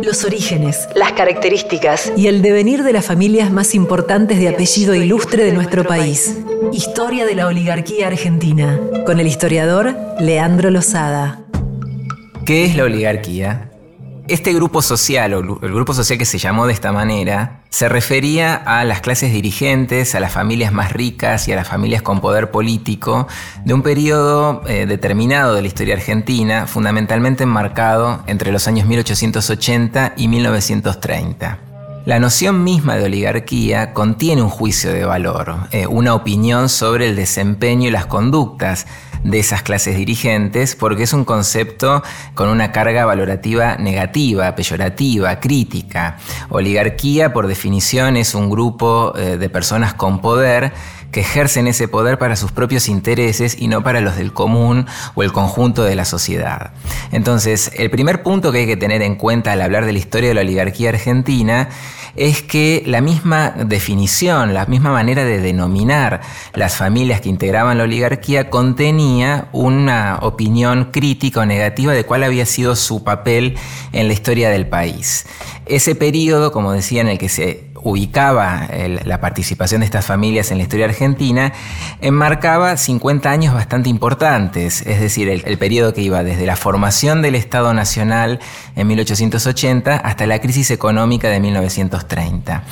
Los orígenes, las características y el devenir de las familias más importantes de apellido ilustre de nuestro país. Historia de la oligarquía argentina, con el historiador Leandro Lozada. ¿Qué es la oligarquía? Este grupo social, o el grupo social que se llamó de esta manera, se refería a las clases dirigentes, a las familias más ricas y a las familias con poder político de un periodo eh, determinado de la historia argentina, fundamentalmente enmarcado entre los años 1880 y 1930. La noción misma de oligarquía contiene un juicio de valor, eh, una opinión sobre el desempeño y las conductas de esas clases dirigentes porque es un concepto con una carga valorativa negativa, peyorativa, crítica. Oligarquía, por definición, es un grupo eh, de personas con poder que ejercen ese poder para sus propios intereses y no para los del común o el conjunto de la sociedad. Entonces, el primer punto que hay que tener en cuenta al hablar de la historia de la oligarquía argentina es que la misma definición, la misma manera de denominar las familias que integraban la oligarquía contenía una opinión crítica o negativa de cuál había sido su papel en la historia del país. Ese periodo, como decía, en el que se ubicaba la participación de estas familias en la historia argentina, enmarcaba 50 años bastante importantes, es decir, el, el, periodo que iba desde la formación del Estado Nacional en 1880 hasta la crisis económica de 1930.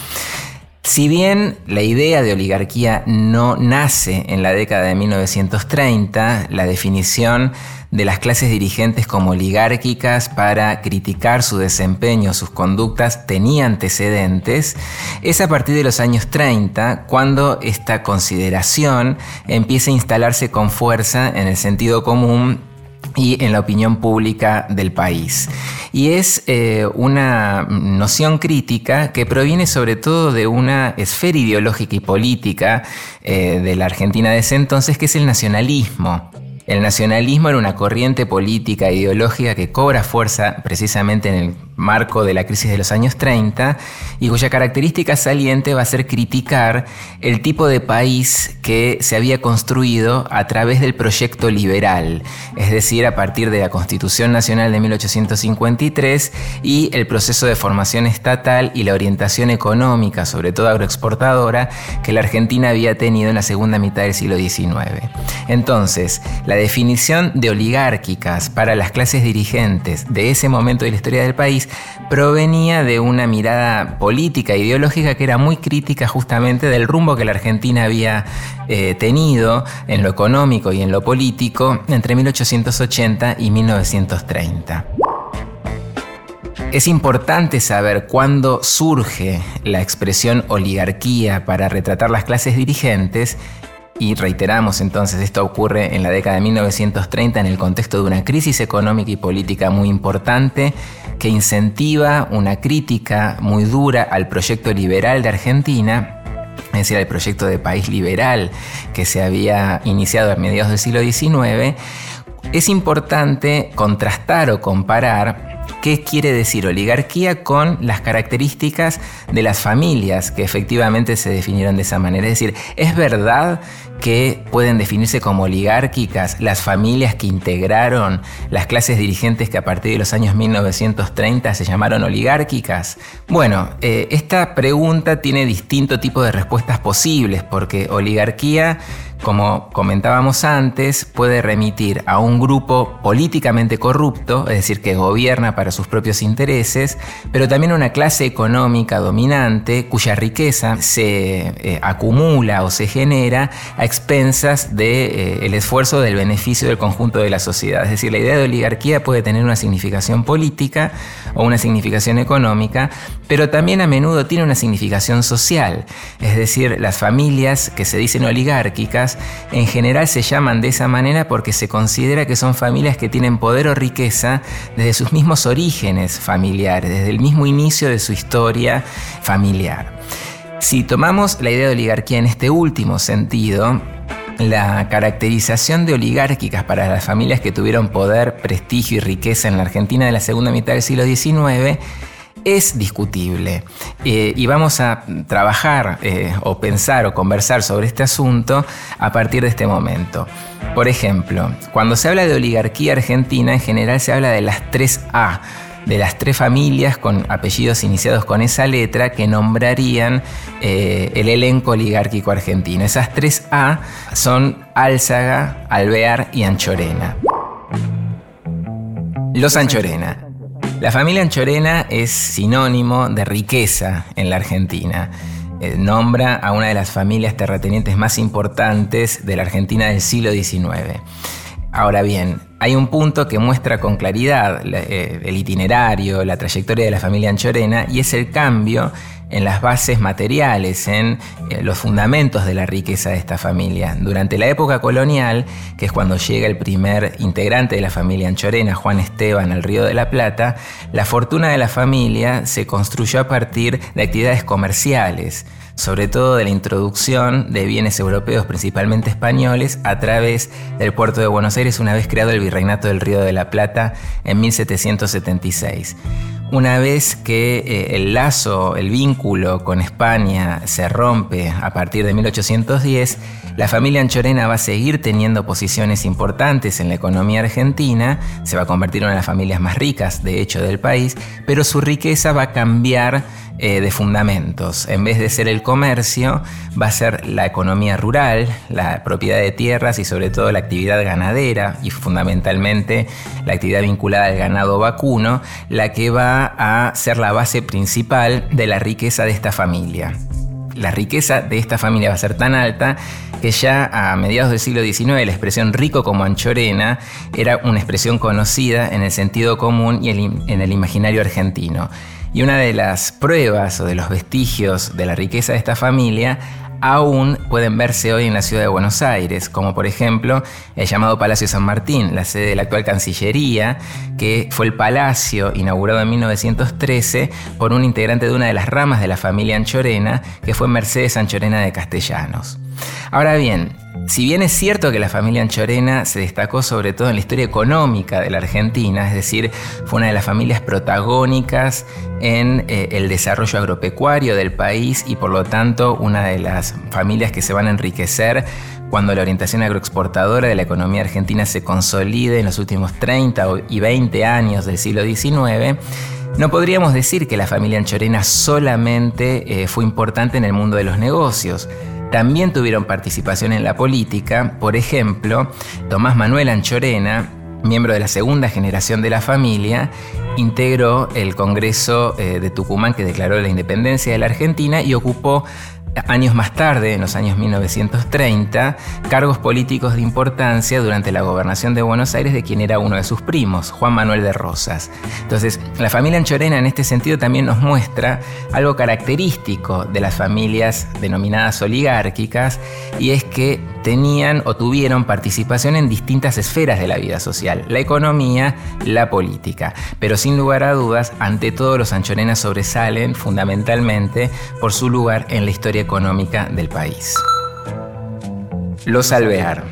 Si bien la idea de oligarquía no nace en la década de 1930, la definición de las clases dirigentes como oligárquicas para criticar su desempeño, sus conductas, tenía antecedentes, es a partir de los años 30 cuando esta consideración empieza a instalarse con fuerza en el sentido común y en la opinión pública del país. Y es eh, una noción crítica que proviene sobre todo de una esfera ideológica y política eh, de la Argentina de ese entonces, que es el nacionalismo. El nacionalismo era una corriente política e ideológica que cobra fuerza precisamente en el marco de la crisis de los años 30 y cuya característica saliente va a ser criticar el tipo de país que se había construido a través del proyecto liberal, es decir, a partir de la Constitución Nacional de 1853 y el proceso de formación estatal y la orientación económica, sobre todo agroexportadora, que la Argentina había tenido en la segunda mitad del siglo XIX. Entonces, la definición de oligárquicas para las clases dirigentes de ese momento de la historia del país provenía de una mirada política, ideológica que era muy crítica justamente del rumbo que la Argentina había eh, tenido en lo económico y en lo político entre 1880 y 1930. Es importante saber cuándo surge la expresión oligarquía para retratar las clases dirigentes y reiteramos entonces, esto ocurre en la década de 1930 en el contexto de una crisis económica y política muy importante que incentiva una crítica muy dura al proyecto liberal de Argentina, es decir, al proyecto de país liberal que se había iniciado a mediados del siglo XIX, es importante contrastar o comparar ¿Qué quiere decir oligarquía con las características de las familias que efectivamente se definieron de esa manera? Es decir, ¿es verdad que pueden definirse como oligárquicas las familias que integraron las clases dirigentes que a partir de los años 1930 se llamaron oligárquicas? Bueno, eh, esta pregunta tiene distinto tipo de respuestas posibles porque oligarquía como comentábamos antes, puede remitir a un grupo políticamente corrupto, es decir, que gobierna para sus propios intereses, pero también a una clase económica dominante cuya riqueza se eh, acumula o se genera a expensas del de, eh, esfuerzo del beneficio del conjunto de la sociedad. Es decir, la idea de oligarquía puede tener una significación política o una significación económica, pero también a menudo tiene una significación social. Es decir, las familias que se dicen oligárquicas en general se llaman de esa manera porque se considera que son familias que tienen poder o riqueza desde sus mismos orígenes familiares, desde el mismo inicio de su historia familiar. Si tomamos la idea de oligarquía en este último sentido, la caracterización de oligárquicas para las familias que tuvieron poder, prestigio y riqueza en la Argentina de la segunda mitad del siglo XIX es discutible. Eh, y vamos a trabajar eh, o pensar o conversar sobre este asunto a partir de este momento. Por ejemplo, cuando se habla de oligarquía argentina, en general se habla de las tres A de las tres familias con apellidos iniciados con esa letra que nombrarían eh, el elenco oligárquico argentino. Esas tres A son Álzaga, Alvear y Anchorena. Los Anchorena. La familia Anchorena es sinónimo de riqueza en la Argentina. Eh, nombra a una de las familias terratenientes más importantes de la Argentina del siglo XIX. Ahora bien, hay un punto que muestra con claridad eh, el itinerario, la trayectoria de la familia Anchorena y es el cambio en las bases materiales, en eh, los fundamentos de la riqueza de esta familia. Durante la época colonial, que es cuando llega el primer integrante de la familia Anchorena, Juan Esteban, al Río de la Plata, la fortuna de la familia se construyó a partir de actividades comerciales sobre todo de la introducción de bienes europeos, principalmente españoles, a través del puerto de Buenos Aires una vez creado el Virreinato del Río de la Plata en 1776. Una vez que eh, el lazo, el vínculo con España se rompe a partir de 1810, la familia Anchorena va a seguir teniendo posiciones importantes en la economía argentina, se va a convertir en una de las familias más ricas, de hecho, del país, pero su riqueza va a cambiar eh, de fundamentos. En vez de ser el comercio, va a ser la economía rural, la propiedad de tierras y sobre todo la actividad ganadera y fundamentalmente la actividad vinculada al ganado vacuno, la que va a ser la base principal de la riqueza de esta familia. La riqueza de esta familia va a ser tan alta que ya a mediados del siglo XIX la expresión rico como anchorena era una expresión conocida en el sentido común y en el imaginario argentino. Y una de las pruebas o de los vestigios de la riqueza de esta familia aún pueden verse hoy en la ciudad de Buenos Aires, como por ejemplo el llamado Palacio San Martín, la sede de la actual Cancillería, que fue el palacio inaugurado en 1913 por un integrante de una de las ramas de la familia Anchorena, que fue Mercedes Anchorena de Castellanos. Ahora bien, si bien es cierto que la familia Anchorena se destacó sobre todo en la historia económica de la Argentina, es decir, fue una de las familias protagónicas en eh, el desarrollo agropecuario del país y por lo tanto una de las familias que se van a enriquecer cuando la orientación agroexportadora de la economía argentina se consolide en los últimos 30 y 20 años del siglo XIX, no podríamos decir que la familia Anchorena solamente eh, fue importante en el mundo de los negocios. También tuvieron participación en la política, por ejemplo, Tomás Manuel Anchorena, miembro de la segunda generación de la familia, integró el Congreso eh, de Tucumán que declaró la independencia de la Argentina y ocupó años más tarde, en los años 1930, cargos políticos de importancia durante la gobernación de Buenos Aires de quien era uno de sus primos, Juan Manuel de Rosas. Entonces, la familia Anchorena en este sentido también nos muestra algo característico de las familias denominadas oligárquicas y es que tenían o tuvieron participación en distintas esferas de la vida social, la economía, la política. Pero sin lugar a dudas, ante todo los anchorenas sobresalen fundamentalmente por su lugar en la historia económica del país. Los Alvear.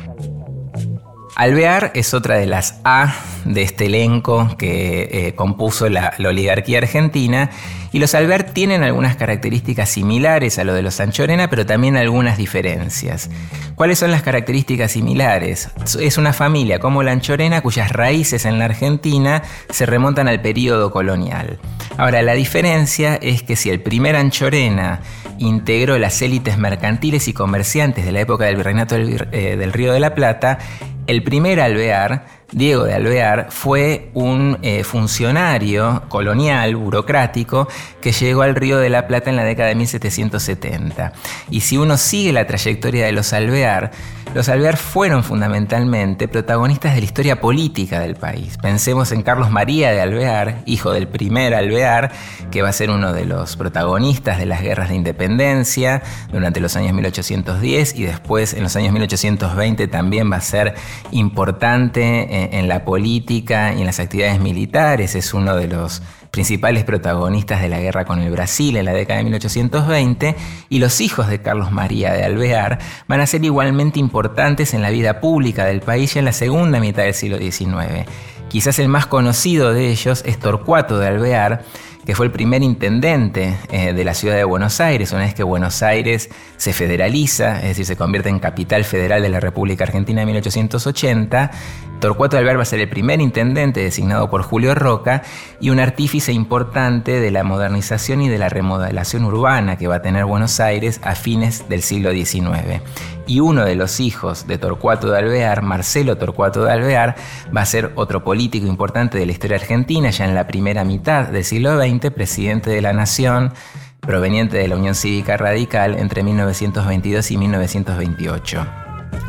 Alvear es otra de las A de este elenco que eh, compuso la, oligarquía argentina y los Alvear tienen algunas características similares a lo de los Anchorena, pero también algunas diferencias. ¿Cuáles son las características similares? Es una familia como la Anchorena cuyas raíces en la Argentina se remontan al periodo colonial. Ahora, la diferencia es que si el primer Anchorena integró las élites mercantiles y comerciantes de la época del virreinato del, eh, del Río de la Plata, el primer alvear, Diego de Alvear, fue un eh, funcionario colonial, burocrático, que llegó al Río de la Plata en la década de 1770. Y si uno sigue la trayectoria de los Alvear, los Alvear fueron fundamentalmente protagonistas de la historia política del país. Pensemos en Carlos María de Alvear, hijo del primer Alvear, que va a ser uno de los protagonistas de las guerras de independencia durante los años 1810 y después en los años 1820 también va a ser importante en, la política y en las actividades militares. Es uno de los principales protagonistas de la guerra con el Brasil en la década de 1820, y los hijos de Carlos María de Alvear van a ser igualmente importantes en la vida pública del país en la segunda mitad del siglo XIX. Quizás el más conocido de ellos es Torcuato de Alvear, que fue el primer intendente eh, de la ciudad de Buenos Aires, una vez que Buenos Aires se federaliza, es decir, se convierte en capital federal de la República Argentina en 1880. Torcuato de Alvear va a ser el primer intendente designado por Julio Roca y un artífice importante de la modernización y de la remodelación urbana que va a tener Buenos Aires a fines del siglo XIX y uno de los hijos de Torcuato de Alvear, Marcelo Torcuato de Alvear, va a ser otro político importante de la historia argentina, ya en la primera mitad del siglo XX, presidente de la Nación, proveniente de la Unión Cívica Radical entre 1922 y 1928.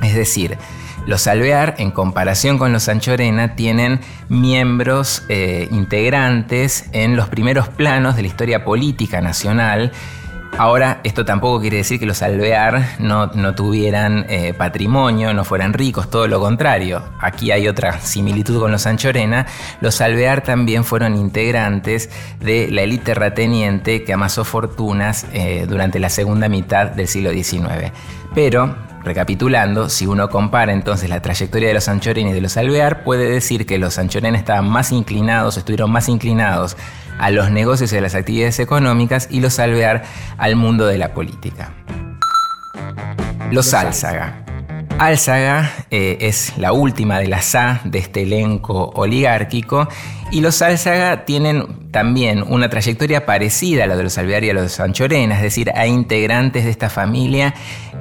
Es decir, los Alvear, en comparación con los Anchorena, tienen miembros eh, integrantes en los primeros planos de la historia política nacional Ahora, esto tampoco quiere decir que los alvear no, tuvieran eh, patrimonio, no fueran ricos, todo lo contrario. Aquí hay otra similitud con los Anchorena. Los alvear también fueron integrantes de la élite terrateniente que amasó fortunas eh, durante la segunda mitad del siglo XIX. Pero, recapitulando, si uno compara entonces la trayectoria de los Anchorena y de los alvear, puede decir que los Anchorena estaban más inclinados, estuvieron más inclinados a los negocios y a las actividades económicas y los alvear al mundo de la política. Los Álzaga. Álzaga eh, es la última de las A de este elenco oligárquico y los Álzaga tienen también una trayectoria parecida a la de los Alvear y a los Anchorena, es decir, hay integrantes de esta familia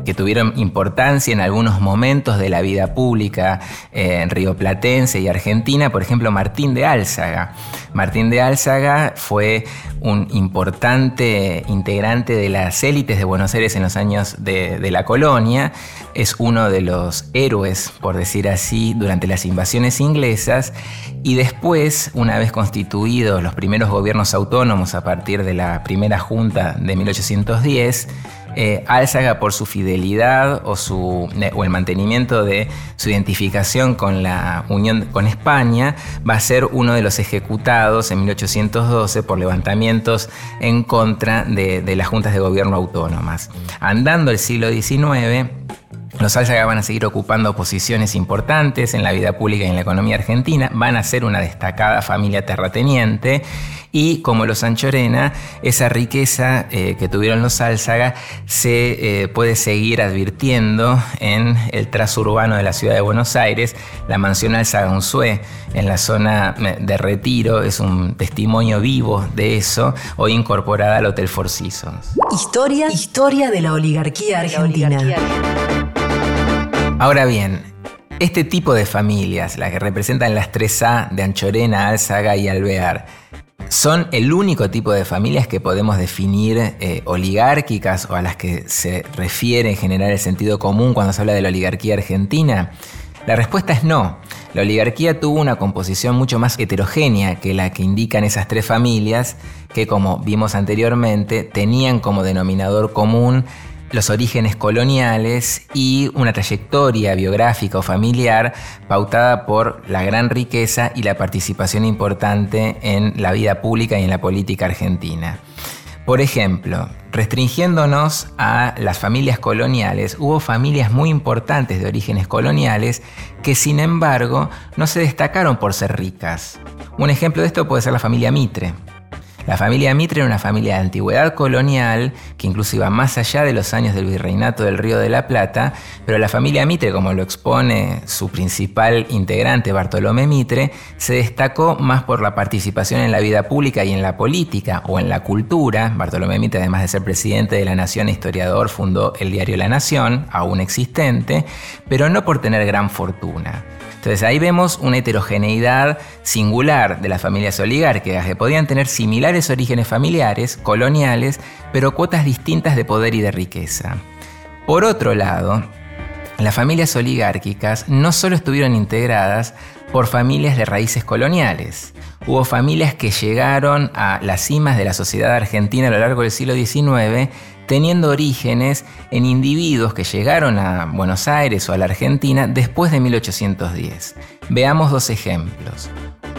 que tuvieron importancia en algunos momentos de la vida pública eh, en Río Platense y Argentina, por ejemplo Martín de Álzaga. Martín de Álzaga fue un importante integrante de las élites de Buenos Aires en los años de, de la colonia, es uno de los héroes, por decir así, durante las invasiones inglesas y después, una vez constituidos los primeros gobiernos autónomos a partir de la primera junta de 1810, eh, Álzaga por su fidelidad o, su, o el mantenimiento de su identificación con la Unión con España, va a ser uno de los ejecutados en 1812 por levantamientos en contra de, de las juntas de gobierno autónomas. Andando el siglo XIX, los Álzaga van a seguir ocupando posiciones importantes en la vida pública y en la economía argentina, van a ser una destacada familia terrateniente y como los Anchorena, esa riqueza eh, que tuvieron los Álzaga se eh, puede seguir advirtiendo en el trazo urbano de la ciudad de Buenos Aires. La mansión Álzaga Unzué en la zona eh, de retiro es un testimonio vivo de eso, hoy incorporada al Hotel Four Seasons. Historia, historia de la oligarquía argentina. Ahora bien, este tipo de familias, las que representan las 3A de Anchorena, Álzaga y Alvear, son el único tipo de familias que podemos definir eh, oligárquicas o a las que se refiere en general el sentido común cuando se habla de la oligarquía argentina. La respuesta es no. La oligarquía tuvo una composición mucho más heterogénea que la que indican esas tres familias que, como vimos anteriormente, tenían como denominador común los orígenes coloniales y una trayectoria biográfica o familiar pautada por la gran riqueza y la participación importante en la vida pública y en la política argentina. Por ejemplo, restringiéndonos a las familias coloniales, hubo familias muy importantes de orígenes coloniales que sin embargo no se destacaron por ser ricas. Un ejemplo de esto puede ser la familia Mitre. La familia Mitre era una familia de antigüedad colonial que incluso iba más allá de los años del virreinato del Río de la Plata, pero la familia Mitre, como lo expone su principal integrante Bartolomé Mitre, se destacó más por la participación en la vida pública y en la política o en la cultura. Bartolomé Mitre, además de ser presidente de la Nación e historiador, fundó el diario La Nación, aún existente, pero no por tener gran fortuna. Entonces ahí vemos una heterogeneidad singular de las familias oligárquicas que podían tener similares orígenes familiares, coloniales, pero cuotas distintas de poder y de riqueza. Por otro lado, las familias oligárquicas no solo estuvieron integradas por familias de raíces coloniales. Hubo familias que llegaron a las cimas de la sociedad argentina a lo largo del siglo XIX teniendo orígenes en individuos que llegaron a Buenos Aires o a la Argentina después de 1810. Veamos dos ejemplos.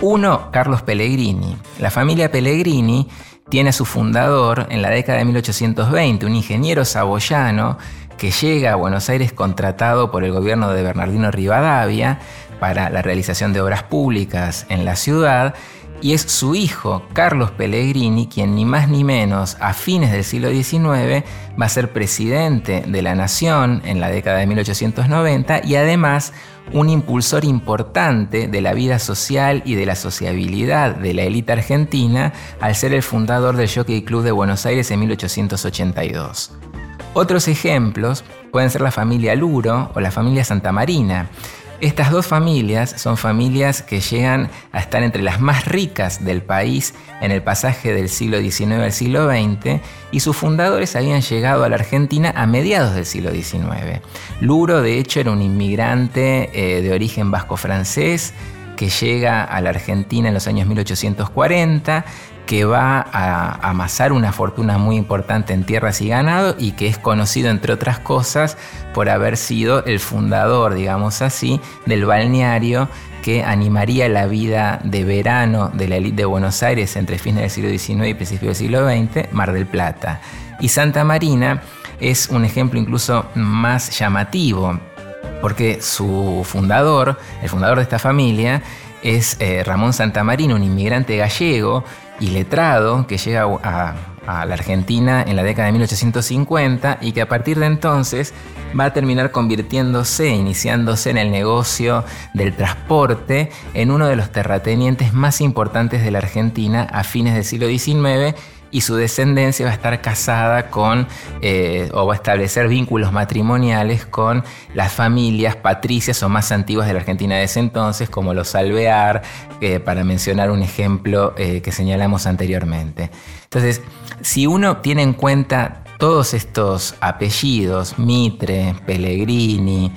Uno, Carlos Pellegrini. La familia Pellegrini tiene a su fundador en la década de 1820, un ingeniero saboyano que llega a Buenos Aires contratado por el gobierno de Bernardino Rivadavia para la realización de obras públicas en la ciudad y es su hijo, Carlos Pellegrini, quien ni más ni menos a fines del siglo XIX va a ser presidente de la nación en la década de 1890 y además un impulsor importante de la vida social y de la sociabilidad de la élite argentina al ser el fundador del Jockey Club de Buenos Aires en 1882. Otros ejemplos pueden ser la familia Luro o la familia Santa Marina, estas dos familias son familias que llegan a estar entre las más ricas del país en el pasaje del siglo XIX al siglo XX y sus fundadores habían llegado a la Argentina a mediados del siglo XIX. Luro, de hecho, era un inmigrante eh, de origen vasco-francés que llega a la Argentina en los años 1840 que va a amasar una fortuna muy importante en tierras y ganado y que es conocido, entre otras cosas, por haber sido el fundador, digamos así, del balneario que animaría la vida de verano de la élite de Buenos Aires entre fines del siglo XIX y principios del siglo XX, Mar del Plata. Y Santa Marina es un ejemplo incluso más llamativo, porque su fundador, el fundador de esta familia, es eh, Ramón Santamarino, un inmigrante gallego y letrado que llega a, la Argentina en la década de 1850 y que a partir de entonces va a terminar convirtiéndose, iniciándose en el negocio del transporte en uno de los terratenientes más importantes de la Argentina a fines del siglo XIX y su descendencia va a estar casada con eh, o va a establecer vínculos matrimoniales con las familias patricias o más antiguas de la Argentina de ese entonces, como los Alvear, para mencionar un ejemplo eh, que señalamos anteriormente. Entonces, si uno tiene en cuenta todos estos apellidos, Mitre, Pellegrini,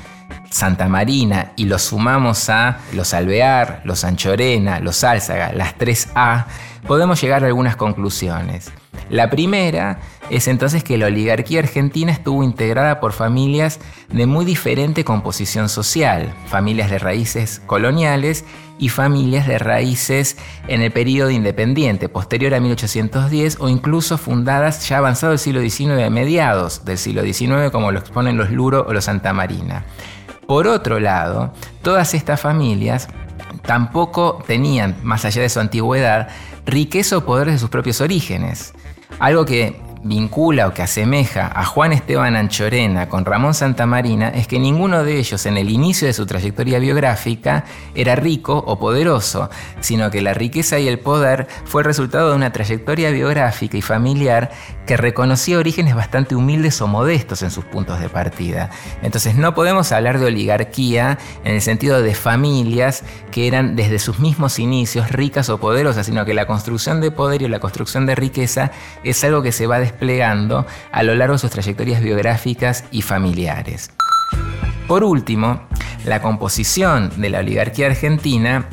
Santa Marina y los sumamos a los Alvear, los Anchorena, los Álzaga, las 3A, podemos llegar a algunas conclusiones. La primera es entonces que la oligarquía argentina estuvo integrada por familias de muy diferente composición social, familias de raíces coloniales y familias de raíces en el periodo independiente, posterior a 1810 o incluso fundadas ya avanzado el siglo XIX, a mediados del siglo XIX, como lo exponen los Luro o los Santa Marina. Por otro lado, todas estas familias tampoco tenían, más allá de su antigüedad, riqueza o poder de sus propios orígenes. Algo que vincula o que asemeja a Juan Esteban Anchorena con Ramón Santamarina es que ninguno de ellos en el inicio de su trayectoria biográfica era rico o poderoso, sino que la riqueza y el poder fue el resultado de una trayectoria biográfica y familiar que reconocía orígenes bastante humildes o modestos en sus puntos de partida. Entonces no podemos hablar de oligarquía en el sentido de familias que eran desde sus mismos inicios ricas o poderosas, sino que la construcción de poder y la construcción de riqueza es algo que se va desplegando a lo largo de sus trayectorias biográficas y familiares. Por último, la composición de la oligarquía argentina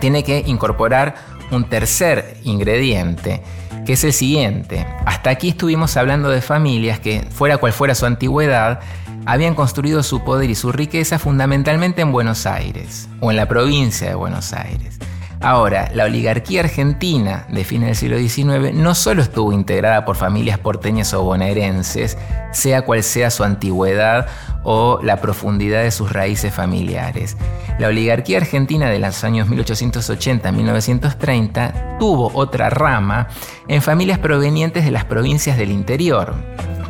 tiene que incorporar un tercer ingrediente, que es el siguiente. Hasta aquí estuvimos hablando de familias que, fuera cual fuera su antigüedad, habían construido su poder y su riqueza fundamentalmente en Buenos Aires o en la provincia de Buenos Aires. Ahora, la oligarquía argentina de fines del siglo XIX no solo estuvo integrada por familias porteñas o bonaerenses, sea cual sea su antigüedad o la profundidad de sus raíces familiares. La oligarquía argentina de los años 1880-1930 tuvo otra rama en familias provenientes de las provincias del interior,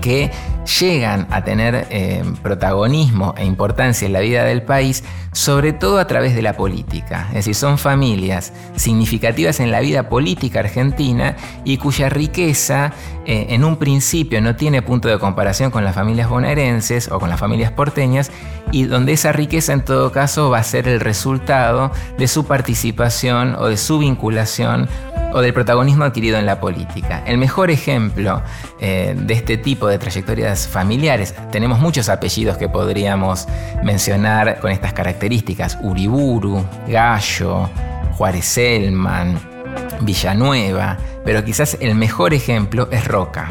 que llegan a tener eh, protagonismo e importancia en la vida del país, sobre todo a través de la política. Es decir, son familias significativas en la vida política argentina y cuya riqueza eh, en un principio no tiene punto de comparación con las familias bonaerenses o con las familias porteñas y donde esa riqueza en todo caso va a ser el resultado de su participación o de su vinculación o del protagonismo adquirido en la política. El mejor ejemplo eh, de este tipo de familiares, tenemos muchos apellidos que podríamos mencionar con estas características, Uriburu, Gallo, Juárez Selman, Villanueva, pero quizás el mejor ejemplo es Roca.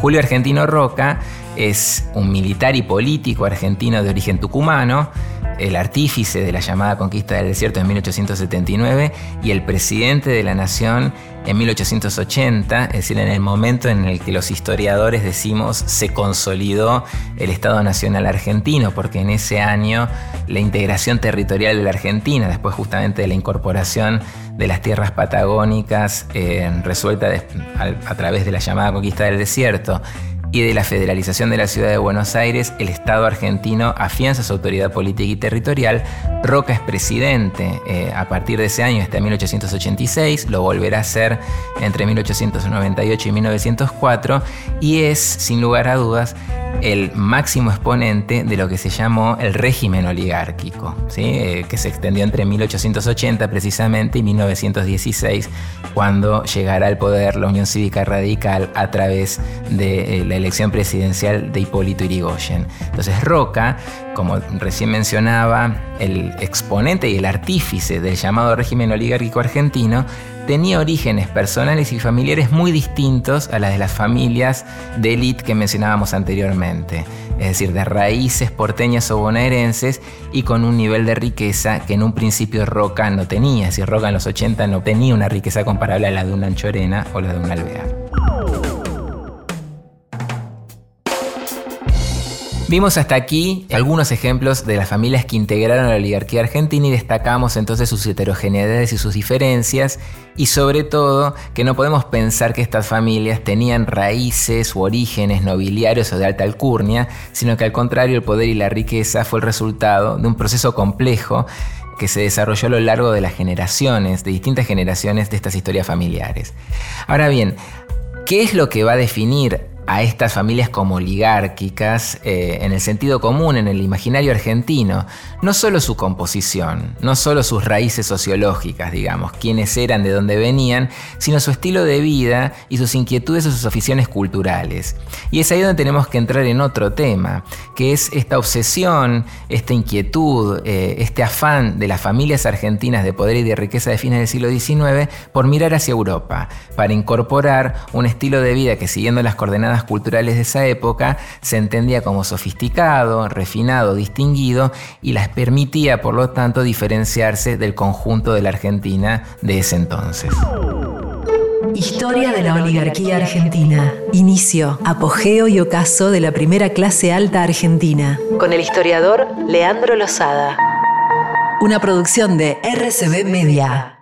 Julio Argentino Roca es un militar y político argentino de origen tucumano, el artífice de la llamada conquista del desierto en 1879 y el presidente de la nación en 1880, es decir, en el momento en el que los historiadores decimos se consolidó el Estado Nacional argentino, porque en ese año la integración territorial de la Argentina, después justamente de la incorporación de las tierras patagónicas eh, resuelta a través de la llamada conquista del desierto y de la federalización de la ciudad de Buenos Aires, el Estado argentino afianza su autoridad política y territorial. Roca es presidente eh, a partir de ese año, hasta 1886, lo volverá a ser entre 1898 y 1904, y es, sin lugar a dudas, el máximo exponente de lo que se llamó el régimen oligárquico, ¿sí? Eh, que se extendió entre 1880 precisamente y 1916, cuando llegará al poder la Unión Cívica Radical a través de eh, la elección presidencial de Hipólito Yrigoyen. Entonces Roca, como recién mencionaba, el exponente y el artífice del llamado régimen oligárquico argentino, tenía orígenes personales y familiares muy distintos a las de las familias de élite que mencionábamos anteriormente, es decir, de raíces porteñas o bonaerenses y con un nivel de riqueza que en un principio Roca no tenía, si Roca en los 80 no tenía una riqueza comparable a la de una Anchorena o la de un Alvear. Vimos hasta aquí algunos ejemplos de las familias que integraron a la oligarquía argentina y destacamos entonces sus heterogeneidades y sus diferencias y sobre todo que no podemos pensar que estas familias tenían raíces u orígenes nobiliarios o de alta alcurnia, sino que al contrario el poder y la riqueza fue el resultado de un proceso complejo que se desarrolló a lo largo de las generaciones, de distintas generaciones de estas historias familiares. Ahora bien, ¿qué es lo que va a definir a estas familias como oligárquicas eh, en el sentido común, en el imaginario argentino, no solo su composición, no solo sus raíces sociológicas, digamos, quiénes eran, de dónde venían, sino su estilo de vida y sus inquietudes o sus aficiones culturales. Y es ahí donde tenemos que entrar en otro tema, que es esta obsesión, esta inquietud, eh, este afán de las familias argentinas de poder y de riqueza de fines del siglo XIX por mirar hacia Europa, para incorporar un estilo de vida que siguiendo las coordenadas culturales de esa época se entendía como sofisticado, refinado, distinguido y las permitía, por lo tanto, diferenciarse del conjunto de la Argentina de ese entonces. Historia de la oligarquía argentina. Inicio, apogeo y ocaso de la primera clase alta argentina. Con el historiador Leandro Lozada. Una producción de RCB Media.